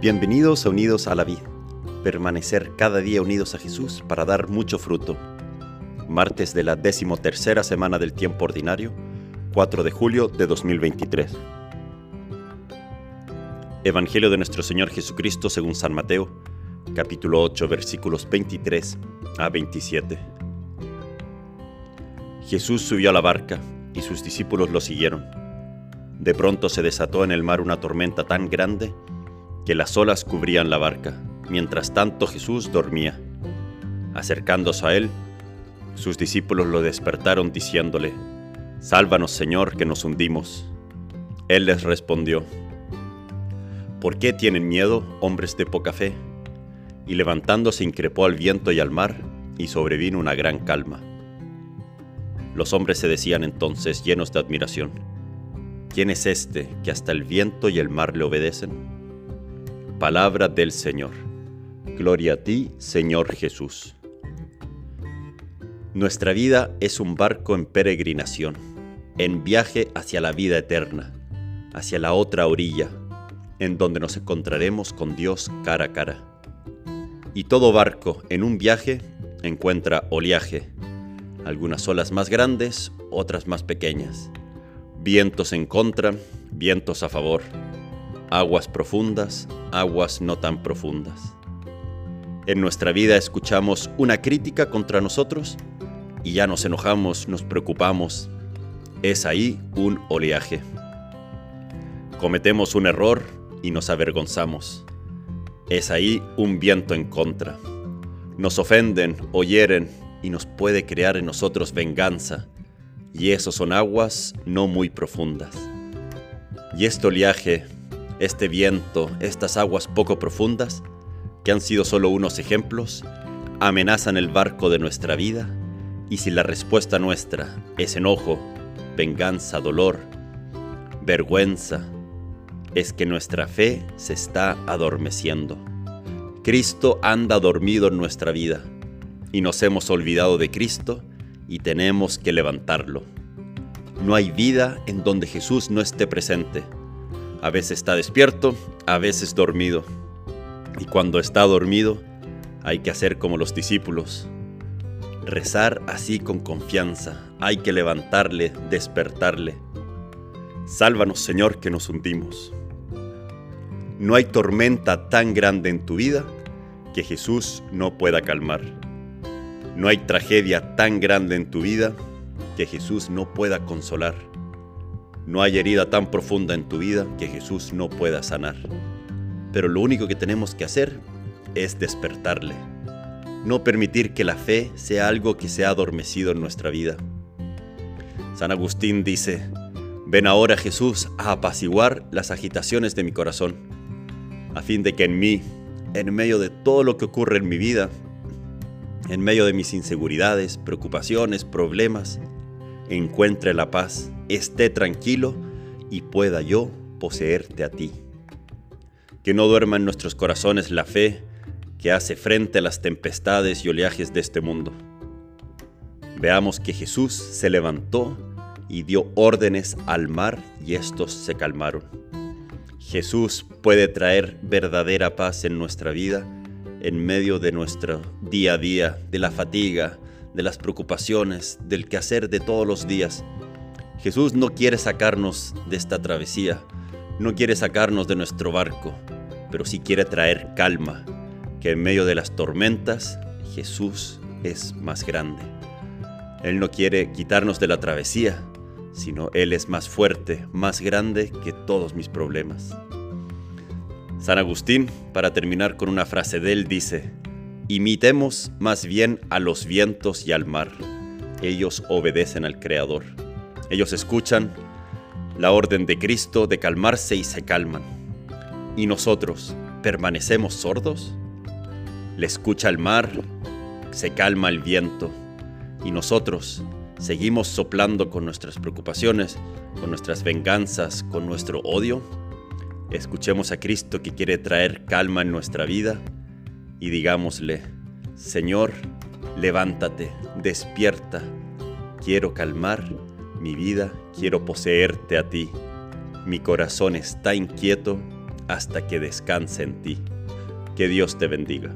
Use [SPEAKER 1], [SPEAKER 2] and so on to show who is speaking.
[SPEAKER 1] Bienvenidos a Unidos a la Vida. Permanecer cada día unidos a Jesús para dar mucho fruto. Martes de la decimotercera semana del tiempo ordinario, 4 de julio de 2023. Evangelio de nuestro Señor Jesucristo según San Mateo, capítulo 8, versículos 23 a 27. Jesús subió a la barca y sus discípulos lo siguieron. De pronto se desató en el mar una tormenta tan grande que las olas cubrían la barca. Mientras tanto Jesús dormía. Acercándose a él, sus discípulos lo despertaron diciéndole, Sálvanos Señor, que nos hundimos. Él les respondió, ¿Por qué tienen miedo, hombres de poca fe? Y levantándose increpó al viento y al mar, y sobrevino una gran calma. Los hombres se decían entonces llenos de admiración, ¿quién es este que hasta el viento y el mar le obedecen? Palabra del Señor. Gloria a ti, Señor Jesús. Nuestra vida es un barco en peregrinación, en viaje hacia la vida eterna, hacia la otra orilla, en donde nos encontraremos con Dios cara a cara. Y todo barco en un viaje encuentra oleaje, algunas olas más grandes, otras más pequeñas, vientos en contra, vientos a favor aguas profundas, aguas no tan profundas. En nuestra vida escuchamos una crítica contra nosotros y ya nos enojamos, nos preocupamos. Es ahí un oleaje. Cometemos un error y nos avergonzamos. Es ahí un viento en contra. Nos ofenden o hieren y nos puede crear en nosotros venganza. Y eso son aguas no muy profundas. Y este oleaje este viento, estas aguas poco profundas, que han sido solo unos ejemplos, amenazan el barco de nuestra vida, y si la respuesta nuestra es enojo, venganza, dolor, vergüenza, es que nuestra fe se está adormeciendo. Cristo anda dormido en nuestra vida, y nos hemos olvidado de Cristo y tenemos que levantarlo. No hay vida en donde Jesús no esté presente a veces está despierto, a veces dormido. Y cuando está dormido, hay que hacer como los discípulos. Rezar así con confianza. Hay que levantarle, despertarle. Sálvanos, Señor, que nos hundimos. No hay tormenta tan grande en tu vida que Jesús no pueda calmar. No hay tragedia tan grande en tu vida que Jesús no pueda consolar. No hay herida tan profunda en tu vida que Jesús no pueda sanar. Pero lo único que tenemos que hacer es despertarle. No permitir que la fe sea algo que se ha adormecido en nuestra vida. San Agustín dice, ven ahora Jesús a apaciguar las agitaciones de mi corazón, a fin de que en mí, en medio de todo lo que ocurre en mi vida, en medio de mis inseguridades, preocupaciones, problemas, encuentre la paz, esté tranquilo y pueda yo poseerte a ti. Que no duerma en nuestros corazones la fe que hace frente a las tempestades y oleajes de este mundo. Veamos que Jesús se levantó y dio órdenes al mar y estos se calmaron. Jesús puede traer verdadera paz en nuestra vida en medio de nuestro día a día, de la fatiga, de las preocupaciones, del quehacer de todos los días. Jesús no quiere sacarnos de esta travesía, no quiere sacarnos de nuestro barco, pero sí quiere traer calma, que en medio de las tormentas Jesús es más grande. Él no quiere quitarnos de la travesía, sino Él es más fuerte, más grande que todos mis problemas. San Agustín, para terminar con una frase de él, dice, Imitemos más bien a los vientos y al mar. Ellos obedecen al Creador. Ellos escuchan la orden de Cristo de calmarse y se calman. ¿Y nosotros permanecemos sordos? Le escucha el mar, se calma el viento. Y nosotros seguimos soplando con nuestras preocupaciones, con nuestras venganzas, con nuestro odio. Escuchemos a Cristo que quiere traer calma en nuestra vida y digámosle, Señor, levántate, despierta, quiero calmar mi vida, quiero poseerte a ti. Mi corazón está inquieto, hasta que descanse en ti. Que Dios te bendiga.